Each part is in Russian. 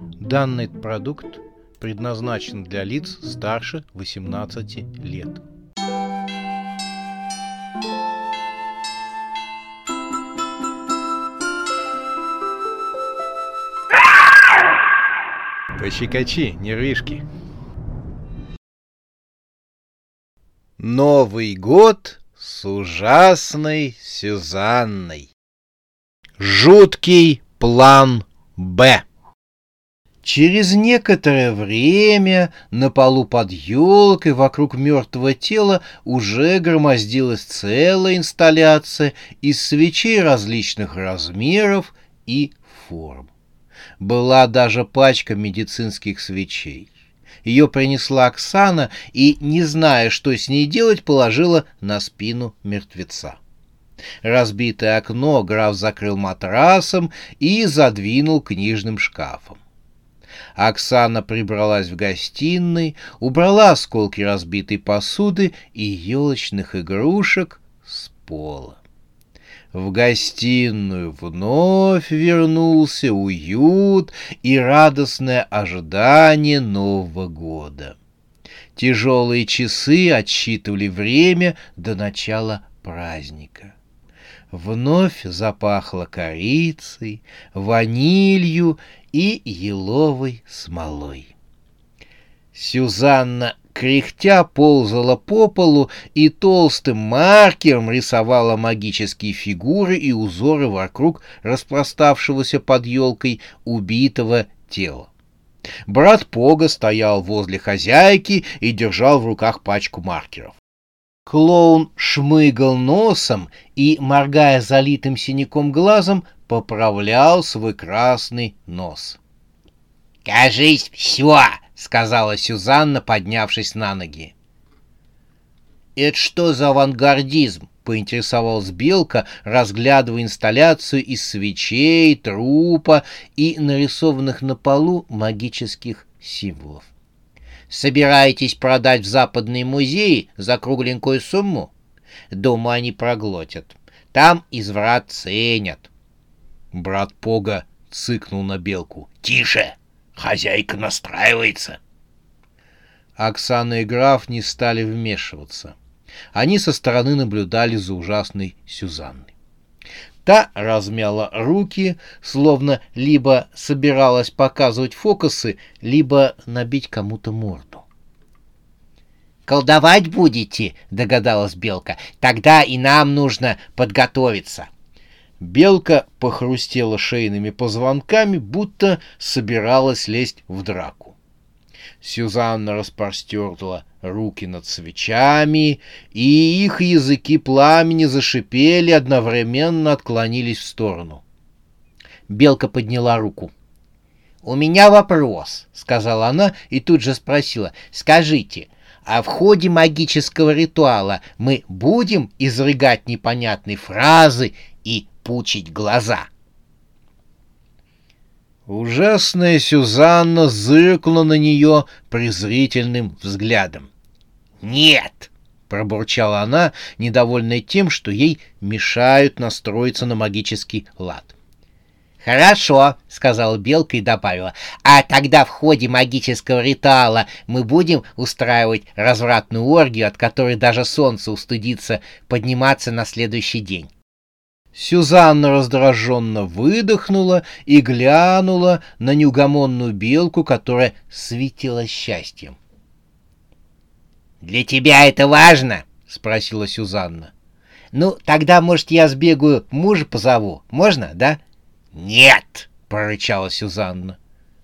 Данный продукт предназначен для лиц старше 18 лет. Пощекочи, нервишки. Новый год с ужасной Сюзанной. Жуткий план «Б». Через некоторое время на полу под елкой вокруг мертвого тела уже громоздилась целая инсталляция из свечей различных размеров и форм. Была даже пачка медицинских свечей. Ее принесла Оксана и, не зная, что с ней делать, положила на спину мертвеца. Разбитое окно граф закрыл матрасом и задвинул книжным шкафом. Оксана прибралась в гостиной, убрала осколки разбитой посуды и елочных игрушек с пола. В гостиную вновь вернулся уют и радостное ожидание Нового года. Тяжелые часы отсчитывали время до начала праздника. Вновь запахло корицей, ванилью и еловой смолой. Сюзанна кряхтя ползала по полу и толстым маркером рисовала магические фигуры и узоры вокруг распроставшегося под елкой убитого тела. Брат Пога стоял возле хозяйки и держал в руках пачку маркеров. Клоун шмыгал носом и, моргая залитым синяком глазом, поправлял свой красный нос. «Кажись, все!» — сказала Сюзанна, поднявшись на ноги. «Это что за авангардизм?» — поинтересовалась Белка, разглядывая инсталляцию из свечей, трупа и нарисованных на полу магических символов. «Собираетесь продать в западные музеи за кругленькую сумму? Думаю, они проглотят. Там изврат ценят. Брат Пога цыкнул на белку. «Тише! Хозяйка настраивается!» Оксана и граф не стали вмешиваться. Они со стороны наблюдали за ужасной Сюзанной. Та размяла руки, словно либо собиралась показывать фокусы, либо набить кому-то морду. «Колдовать будете?» — догадалась Белка. «Тогда и нам нужно подготовиться». Белка похрустела шейными позвонками, будто собиралась лезть в драку. Сюзанна распростерла руки над свечами, и их языки пламени зашипели, одновременно отклонились в сторону. Белка подняла руку. «У меня вопрос», — сказала она и тут же спросила. «Скажите, а в ходе магического ритуала мы будем изрыгать непонятные фразы и пучить глаза. Ужасная Сюзанна зыркнула на нее презрительным взглядом. «Нет!» — пробурчала она, недовольная тем, что ей мешают настроиться на магический лад. «Хорошо», — сказала Белка и добавила, «а тогда в ходе магического ритуала мы будем устраивать развратную оргию, от которой даже солнце устыдится подниматься на следующий день». Сюзанна раздраженно выдохнула и глянула на неугомонную белку, которая светила счастьем. «Для тебя это важно?» — спросила Сюзанна. «Ну, тогда, может, я сбегаю, мужа позову. Можно, да?» «Нет!» — прорычала Сюзанна.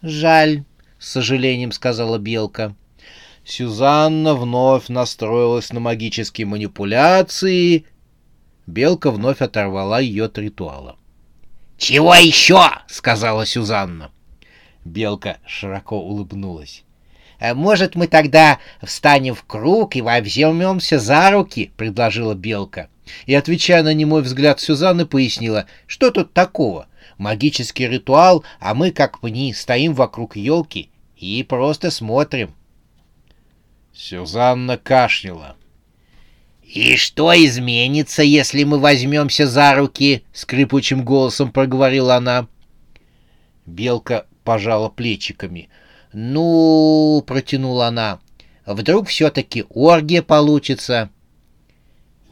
«Жаль», — с сожалением сказала белка. Сюзанна вновь настроилась на магические манипуляции Белка вновь оторвала ее от ритуала. «Чего еще?» — сказала Сюзанна. Белка широко улыбнулась. «Э, «Может, мы тогда встанем в круг и возьмемся за руки?» — предложила Белка. И, отвечая на немой взгляд Сюзанны, пояснила, что тут такого? Магический ритуал, а мы, как пни, стоим вокруг елки и просто смотрим. Сюзанна кашляла. «И что изменится, если мы возьмемся за руки?» — скрипучим голосом проговорила она. Белка пожала плечиками. «Ну...» — протянула она. «Вдруг все-таки оргия получится?»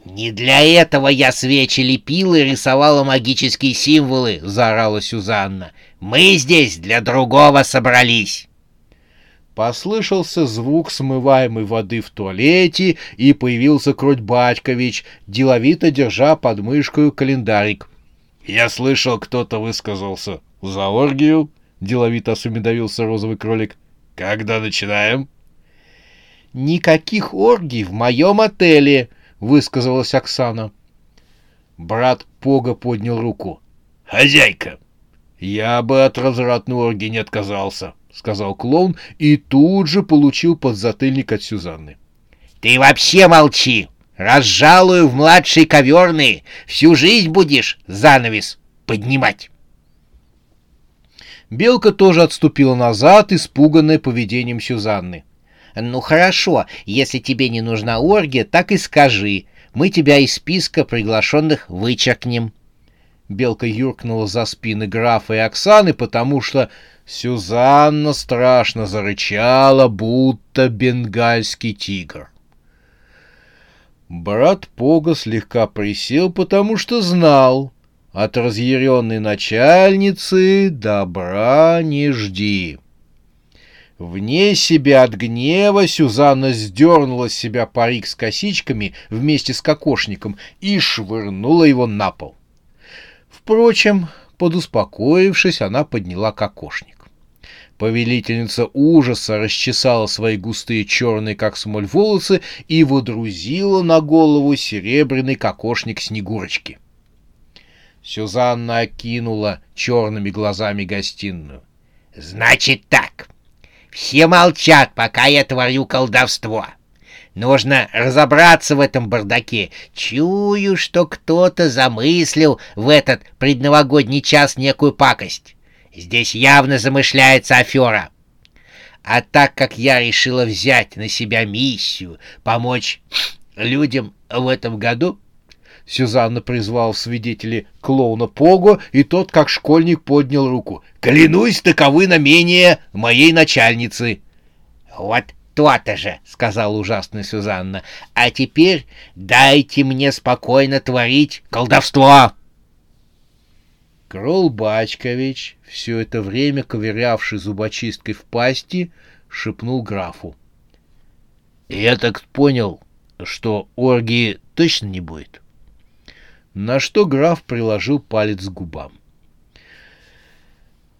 «Не для этого я свечи лепила и рисовала магические символы!» — заорала Сюзанна. «Мы здесь для другого собрались!» Послышался звук смываемой воды в туалете, и появился Круть Батькович, деловито держа под мышкой календарик. «Я слышал, кто-то высказался за оргию», — деловито осведомился розовый кролик. «Когда начинаем?» «Никаких оргий в моем отеле», — высказалась Оксана. Брат Пога поднял руку. «Хозяйка, я бы от развратной оргии не отказался», — сказал клоун и тут же получил подзатыльник от Сюзанны. «Ты вообще молчи! Разжалую в младшие коверные! Всю жизнь будешь занавес поднимать!» Белка тоже отступила назад, испуганная поведением Сюзанны. «Ну хорошо, если тебе не нужна оргия, так и скажи. Мы тебя из списка приглашенных вычеркнем». Белка юркнула за спины графа и Оксаны, потому что Сюзанна страшно зарычала, будто бенгальский тигр. Брат Пога слегка присел, потому что знал, от разъяренной начальницы добра не жди. Вне себя от гнева Сюзанна сдернула с себя парик с косичками вместе с кокошником и швырнула его на пол. Впрочем, подуспокоившись, она подняла кокошник. Повелительница ужаса расчесала свои густые черные, как смоль, волосы и водрузила на голову серебряный кокошник Снегурочки. Сюзанна окинула черными глазами гостиную. «Значит так!» Все молчат, пока я творю колдовство. Нужно разобраться в этом бардаке. Чую, что кто-то замыслил в этот предновогодний час некую пакость. Здесь явно замышляется афера. А так как я решила взять на себя миссию помочь людям в этом году, Сюзанна призвал в свидетели клоуна Пого, и тот, как школьник, поднял руку. «Клянусь, таковы намерения моей начальницы!» «Вот то-то же!» — сказала ужасная Сюзанна. «А теперь дайте мне спокойно творить колдовство!» Крол Бачкович, все это время ковырявший зубочисткой в пасти, шепнул графу. «Я так понял, что оргии точно не будет?» на что граф приложил палец к губам.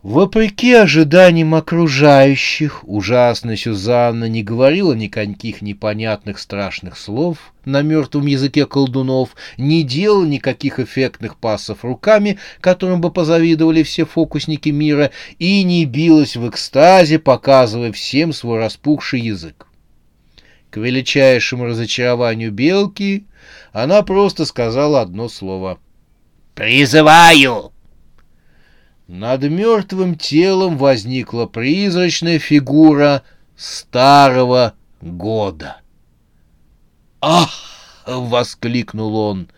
Вопреки ожиданиям окружающих, ужасная Сюзанна не говорила никаких непонятных страшных слов на мертвом языке колдунов, не делала никаких эффектных пассов руками, которым бы позавидовали все фокусники мира, и не билась в экстазе, показывая всем свой распухший язык. К величайшему разочарованию Белки она просто сказала одно слово. «Призываю!» Над мертвым телом возникла призрачная фигура старого года. «Ах!» — воскликнул он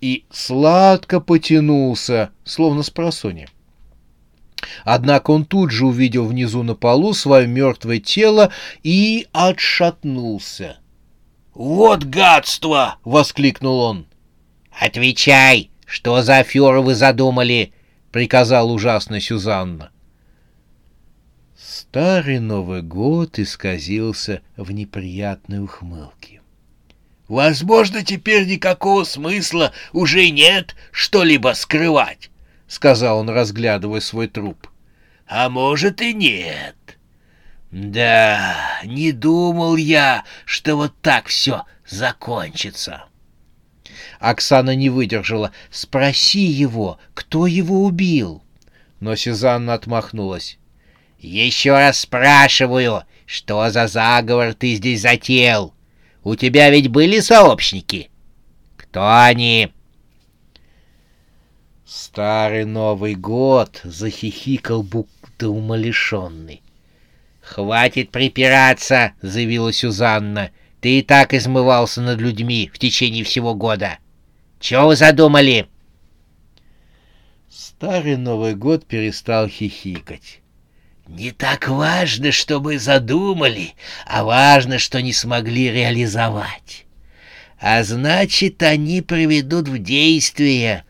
и сладко потянулся, словно с просони. Однако он тут же увидел внизу на полу свое мертвое тело и отшатнулся. «Вот гадство!» — воскликнул он. «Отвечай, что за аферу вы задумали?» — приказал ужасно Сюзанна. Старый Новый год исказился в неприятной ухмылке. «Возможно, теперь никакого смысла уже нет что-либо скрывать», — сказал он, разглядывая свой труп. «А может и нет. Да, не думал я, что вот так все закончится. Оксана не выдержала. Спроси его, кто его убил. Но Сюзанна отмахнулась. Еще раз спрашиваю, что за заговор ты здесь затеял? У тебя ведь были сообщники? Кто они? Старый Новый год захихикал, будто умалишенный. «Хватит припираться!» — заявила Сюзанна. «Ты и так измывался над людьми в течение всего года. Чего вы задумали?» Старый Новый год перестал хихикать. Не так важно, что мы задумали, а важно, что не смогли реализовать. А значит, они приведут в действие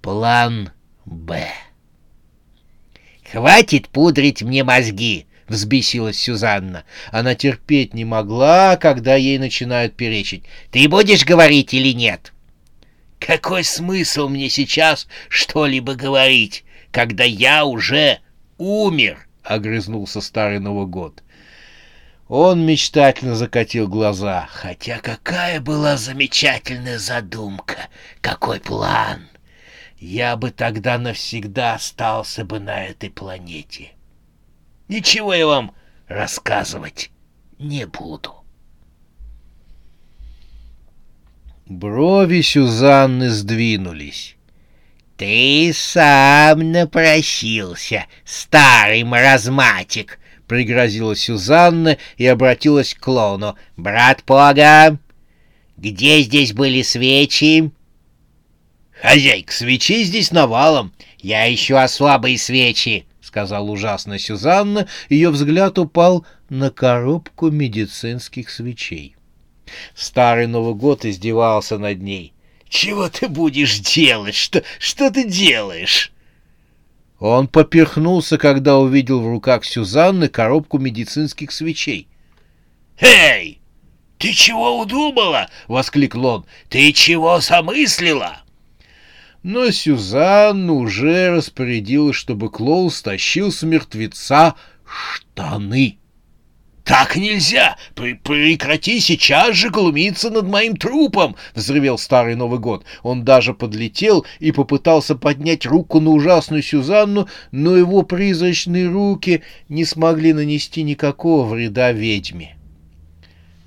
план «Б». «Хватит пудрить мне мозги!» — взбесилась Сюзанна. Она терпеть не могла, когда ей начинают перечить. «Ты будешь говорить или нет?» «Какой смысл мне сейчас что-либо говорить, когда я уже умер?» — огрызнулся старый Новый год. Он мечтательно закатил глаза. Хотя какая была замечательная задумка, какой план! я бы тогда навсегда остался бы на этой планете. Ничего я вам рассказывать не буду. Брови Сюзанны сдвинулись. «Ты сам напросился, старый маразматик!» — пригрозила Сюзанна и обратилась к клоуну. «Брат Пога, где здесь были свечи?» «Хозяйка, свечей здесь навалом. Я ищу слабые свечи», — сказала ужасная Сюзанна. Ее взгляд упал на коробку медицинских свечей. Старый Новый год издевался над ней. «Чего ты будешь делать? Что, что ты делаешь?» Он поперхнулся, когда увидел в руках Сюзанны коробку медицинских свечей. «Эй, ты чего удумала?» — воскликнул он. «Ты чего замыслила?» Но Сюзанна уже распорядилась, чтобы Клоун стащил с мертвеца штаны. «Так нельзя! Прекрати сейчас же глумиться над моим трупом!» — взревел старый Новый год. Он даже подлетел и попытался поднять руку на ужасную Сюзанну, но его призрачные руки не смогли нанести никакого вреда ведьме.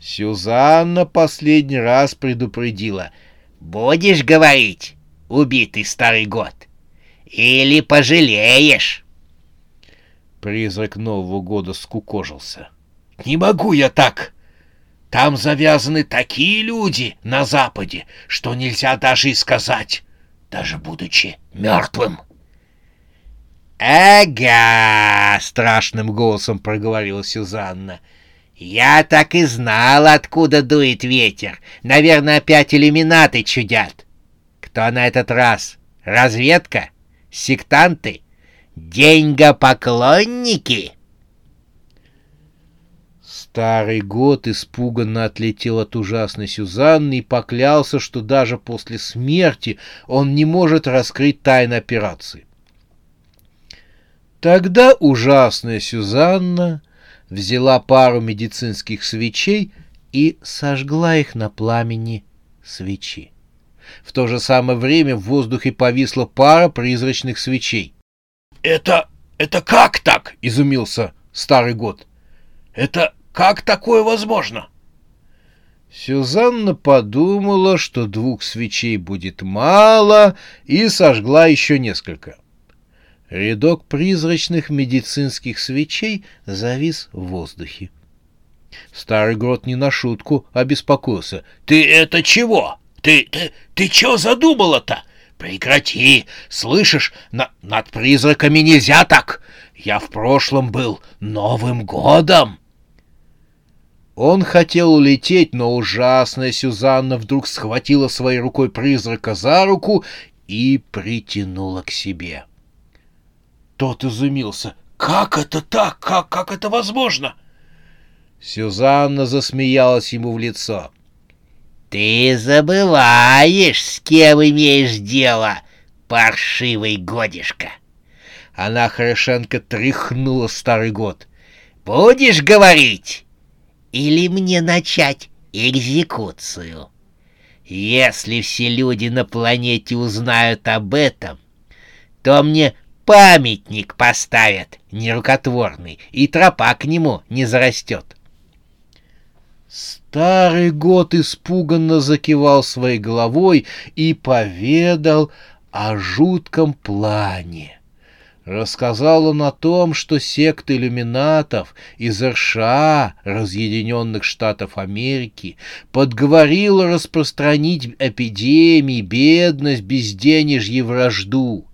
Сюзанна последний раз предупредила. «Будешь говорить?» Убитый старый год. Или пожалеешь. Призрак Нового года скукожился. Не могу я так. Там завязаны такие люди на Западе, что нельзя даже и сказать, даже будучи мертвым. «Ага!» — страшным голосом проговорила Сюзанна. «Я так и знала, откуда дует ветер. Наверное, опять иллюминаты чудят. Кто на этот раз? Разведка? Сектанты? Деньгопоклонники?» Старый год испуганно отлетел от ужасной Сюзанны и поклялся, что даже после смерти он не может раскрыть тайны операции. Тогда ужасная Сюзанна взяла пару медицинских свечей и сожгла их на пламени свечи. В то же самое время в воздухе повисла пара призрачных свечей. «Это... это как так?» — изумился старый год. «Это как такое возможно?» Сюзанна подумала, что двух свечей будет мало, и сожгла еще несколько. Рядок призрачных медицинских свечей завис в воздухе. Старый грот не на шутку обеспокоился. «Ты это чего?» Ты, ты, ты чё задумала-то? Прекрати, слышишь, на, над призраками нельзя так. Я в прошлом был Новым годом. Он хотел улететь, но ужасная Сюзанна вдруг схватила своей рукой призрака за руку и притянула к себе. Тот изумился. «Как это так? Как, как это возможно?» Сюзанна засмеялась ему в лицо. «Ты забываешь, с кем имеешь дело, паршивый годишка!» Она хорошенько тряхнула старый год. «Будешь говорить? Или мне начать экзекуцию? Если все люди на планете узнают об этом, то мне памятник поставят нерукотворный, и тропа к нему не зарастет». Старый год испуганно закивал своей головой и поведал о жутком плане. Рассказал он о том, что секта иллюминатов из РША, Разъединенных Штатов Америки, подговорила распространить эпидемии, бедность, безденежье, вражду.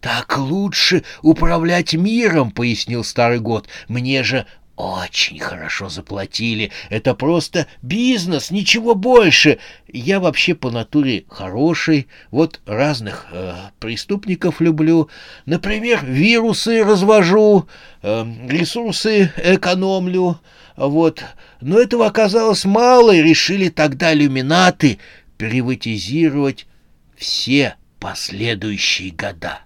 «Так лучше управлять миром», — пояснил старый год. «Мне же очень хорошо заплатили. Это просто бизнес, ничего больше. Я вообще по натуре хороший. Вот разных э, преступников люблю. Например, вирусы развожу, э, ресурсы экономлю. Вот. Но этого оказалось мало, и решили тогда иллюминаты приватизировать все последующие года.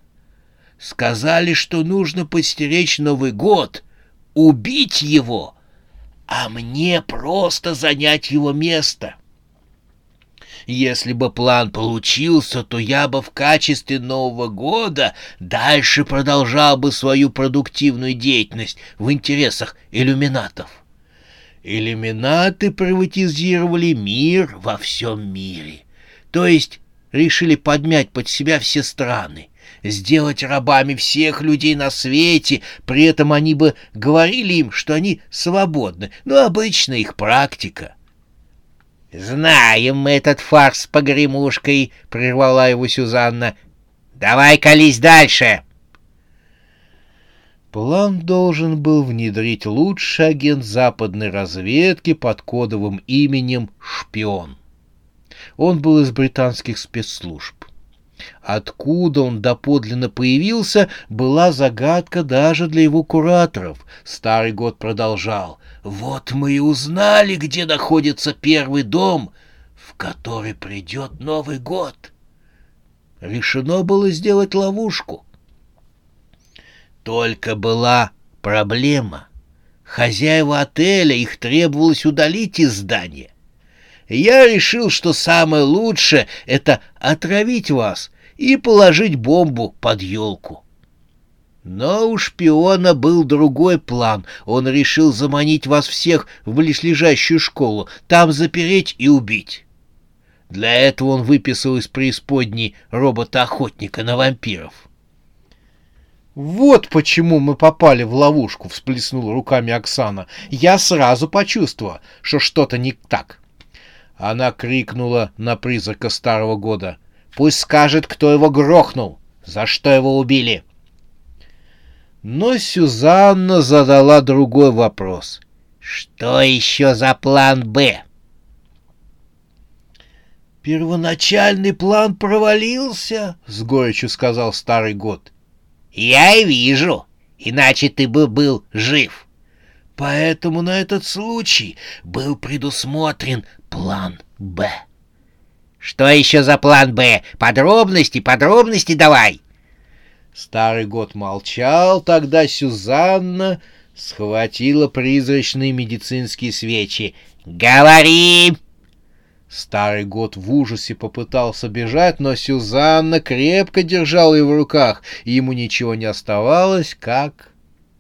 Сказали, что нужно постеречь Новый год — убить его, а мне просто занять его место. Если бы план получился, то я бы в качестве Нового года дальше продолжал бы свою продуктивную деятельность в интересах иллюминатов. Иллюминаты приватизировали мир во всем мире, то есть решили подмять под себя все страны сделать рабами всех людей на свете, при этом они бы говорили им, что они свободны, но обычно их практика. «Знаем мы этот фарс с погремушкой», — прервала его Сюзанна. «Давай колись дальше!» План должен был внедрить лучший агент западной разведки под кодовым именем «Шпион». Он был из британских спецслужб. Откуда он доподлинно появился, была загадка даже для его кураторов. Старый год продолжал. «Вот мы и узнали, где находится первый дом, в который придет Новый год». Решено было сделать ловушку. Только была проблема. Хозяева отеля их требовалось удалить из здания я решил, что самое лучшее — это отравить вас и положить бомбу под елку. Но у шпиона был другой план. Он решил заманить вас всех в близлежащую школу, там запереть и убить. Для этого он выписал из преисподней робота-охотника на вампиров. «Вот почему мы попали в ловушку», — всплеснула руками Оксана. «Я сразу почувствовала, что что-то не так». Она крикнула на призрака старого года. «Пусть скажет, кто его грохнул! За что его убили!» Но Сюзанна задала другой вопрос. «Что еще за план «Б»?» «Первоначальный план провалился», — с горечью сказал старый год. «Я и вижу, иначе ты бы был жив». Поэтому на этот случай был предусмотрен план «Б». «Что еще за план «Б»? Подробности, подробности давай!» Старый год молчал, тогда Сюзанна схватила призрачные медицинские свечи. «Говори!» Старый год в ужасе попытался бежать, но Сюзанна крепко держала его в руках, и ему ничего не оставалось, как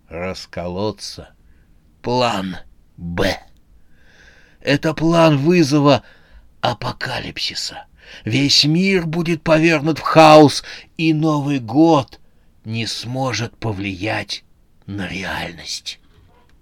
расколоться план «Б». Это план вызова апокалипсиса. Весь мир будет повернут в хаос, и Новый год не сможет повлиять на реальность.